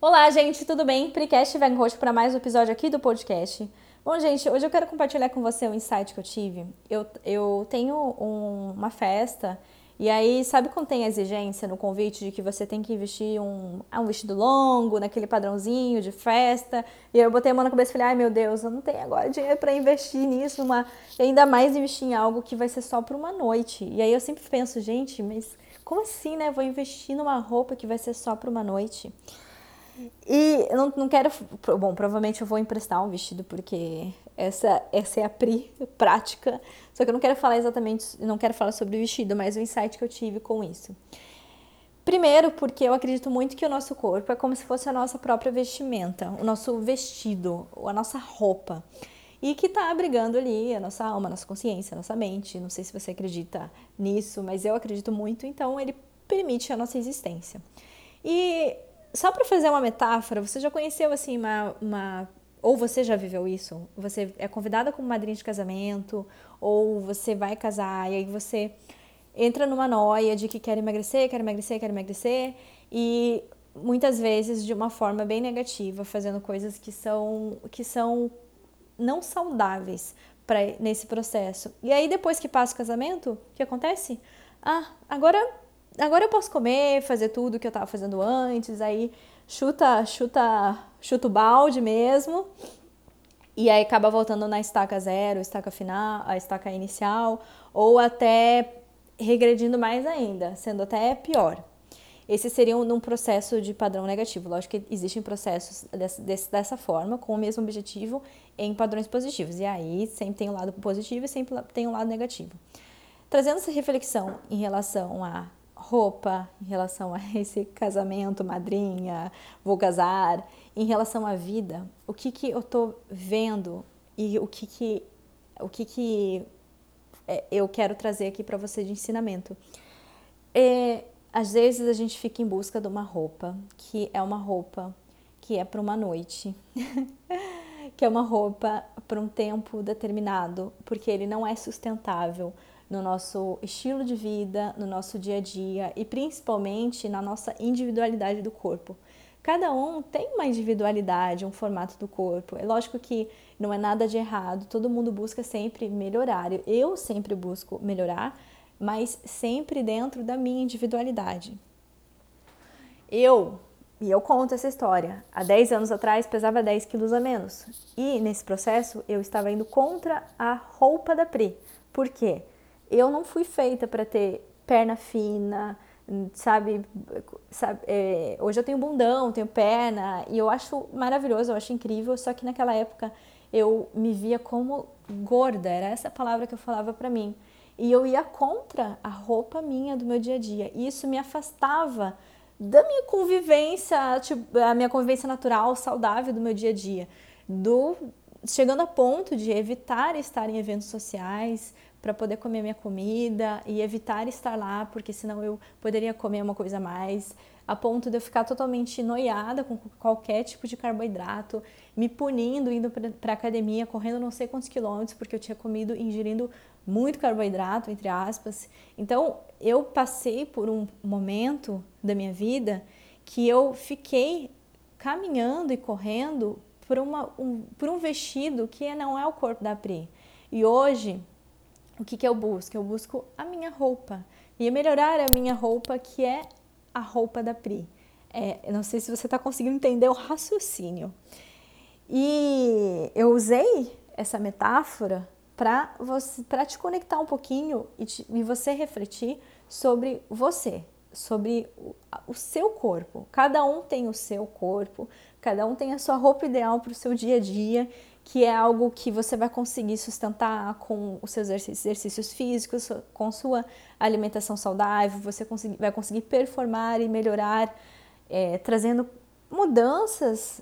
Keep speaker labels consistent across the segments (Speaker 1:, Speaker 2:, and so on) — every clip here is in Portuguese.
Speaker 1: Olá, gente, tudo bem? Precast vem hoje para mais um episódio aqui do podcast. Bom, gente, hoje eu quero compartilhar com você um insight que eu tive. Eu, eu tenho um, uma festa e aí, sabe quando tem a exigência no convite de que você tem que vestir um, um vestido longo, naquele padrãozinho de festa? E eu botei a mão na cabeça e falei, ai meu Deus, eu não tenho agora dinheiro para investir nisso, uma... ainda mais investir em algo que vai ser só por uma noite. E aí eu sempre penso, gente, mas como assim, né? Vou investir numa roupa que vai ser só por uma noite? E eu não, não quero. Bom, provavelmente eu vou emprestar um vestido, porque essa, essa é a pri prática. Só que eu não quero falar exatamente, não quero falar sobre o vestido, mas o insight que eu tive com isso. Primeiro, porque eu acredito muito que o nosso corpo é como se fosse a nossa própria vestimenta, o nosso vestido, a nossa roupa. E que está abrigando ali a nossa alma, a nossa consciência, a nossa mente. Não sei se você acredita nisso, mas eu acredito muito, então ele permite a nossa existência. E só para fazer uma metáfora, você já conheceu assim uma, uma ou você já viveu isso? Você é convidada como madrinha de casamento, ou você vai casar e aí você entra numa noia de que quer emagrecer, quer emagrecer, quer emagrecer, e muitas vezes de uma forma bem negativa, fazendo coisas que são que são não saudáveis para nesse processo. E aí depois que passa o casamento, o que acontece? Ah, agora agora eu posso comer, fazer tudo que eu estava fazendo antes, aí chuta, chuta, chuta o balde mesmo. E aí acaba voltando na estaca zero, estaca final, a estaca inicial, ou até regredindo mais ainda, sendo até pior. Esse seria um, um processo de padrão negativo. Lógico que existem processos desse, desse, dessa forma, com o mesmo objetivo, em padrões positivos. E aí sempre tem um lado positivo e sempre tem um lado negativo. Trazendo essa reflexão em relação a roupa, em relação a esse casamento, madrinha, vou casar, em relação à vida, o que que eu tô vendo e o que que o que que é, eu quero trazer aqui para você de ensinamento. É, às vezes a gente fica em busca de uma roupa que é uma roupa que é para uma noite, que é uma roupa para um tempo determinado, porque ele não é sustentável no nosso estilo de vida, no nosso dia a dia e principalmente na nossa individualidade do corpo. Cada um tem uma individualidade, um formato do corpo. É lógico que não é nada de errado, todo mundo busca sempre melhorar. Eu sempre busco melhorar, mas sempre dentro da minha individualidade. Eu, e eu conto essa história, há 10 anos atrás pesava 10 quilos a menos. E nesse processo eu estava indo contra a roupa da Pri. Por quê? Eu não fui feita para ter perna fina, sabe? sabe é, hoje eu tenho bundão, tenho perna, e eu acho maravilhoso, eu acho incrível, só que naquela época eu me via como gorda, era essa palavra que eu falava para mim. E eu ia contra a roupa minha do meu dia a dia. E isso me afastava da minha convivência, tipo, a minha convivência natural, saudável do meu dia a dia. Do, chegando a ponto de evitar estar em eventos sociais, para poder comer minha comida e evitar estar lá, porque senão eu poderia comer uma coisa a mais, a ponto de eu ficar totalmente noiada com qualquer tipo de carboidrato, me punindo, indo para academia, correndo não sei quantos quilômetros, porque eu tinha comido, ingerindo muito carboidrato, entre aspas. Então, eu passei por um momento da minha vida que eu fiquei caminhando e correndo por, uma, um, por um vestido que não é o corpo da Pri. E hoje, o que, que eu busco? Eu busco a minha roupa. E melhorar a minha roupa, que é a roupa da Pri. É, não sei se você está conseguindo entender o raciocínio. E eu usei essa metáfora para você para te conectar um pouquinho e, te, e, você refletir sobre você, sobre o, o, seu corpo. Cada um tem o seu corpo, cada um tem a sua roupa ideal para o seu dia a dia que é algo que você vai conseguir sustentar com os seus exercícios físicos, com sua alimentação saudável, você vai conseguir performar e melhorar, é, trazendo mudanças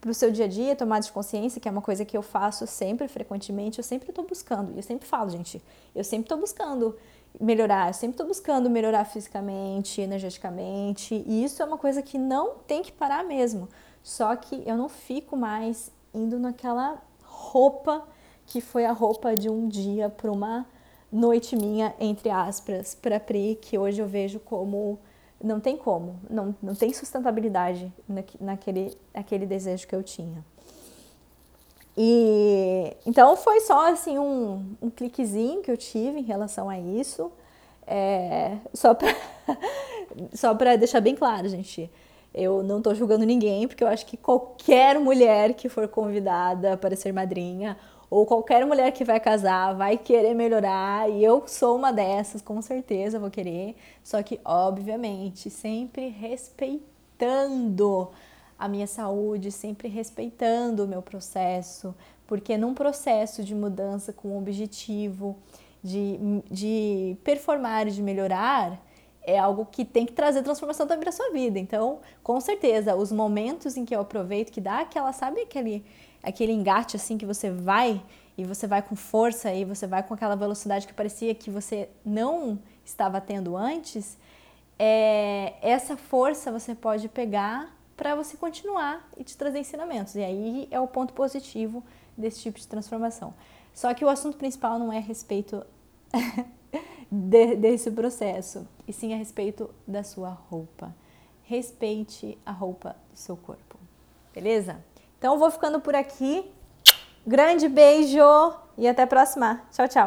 Speaker 1: para o seu dia a dia, tomada de consciência, que é uma coisa que eu faço sempre, frequentemente, eu sempre estou buscando, e eu sempre falo, gente, eu sempre estou buscando melhorar, eu sempre estou buscando melhorar fisicamente, energeticamente, e isso é uma coisa que não tem que parar mesmo. Só que eu não fico mais indo naquela roupa que foi a roupa de um dia para uma noite minha, entre aspas, para Pri, que hoje eu vejo como não tem como, não, não tem sustentabilidade naquele, naquele desejo que eu tinha. E então foi só assim um, um cliquezinho que eu tive em relação a isso. É, só para só para deixar bem claro, gente. Eu não estou julgando ninguém, porque eu acho que qualquer mulher que for convidada para ser madrinha ou qualquer mulher que vai casar vai querer melhorar, e eu sou uma dessas, com certeza vou querer, só que, obviamente, sempre respeitando a minha saúde, sempre respeitando o meu processo, porque num processo de mudança com objetivo, de, de performar e de melhorar, é algo que tem que trazer transformação também para sua vida. Então, com certeza, os momentos em que eu aproveito, que dá aquela, sabe aquele aquele engate assim que você vai e você vai com força e você vai com aquela velocidade que parecia que você não estava tendo antes, é, essa força você pode pegar para você continuar e te trazer ensinamentos. E aí é o ponto positivo desse tipo de transformação. Só que o assunto principal não é respeito de, desse processo, e sim a respeito da sua roupa. Respeite a roupa do seu corpo. Beleza? Então vou ficando por aqui. Grande beijo e até a próxima. Tchau, tchau.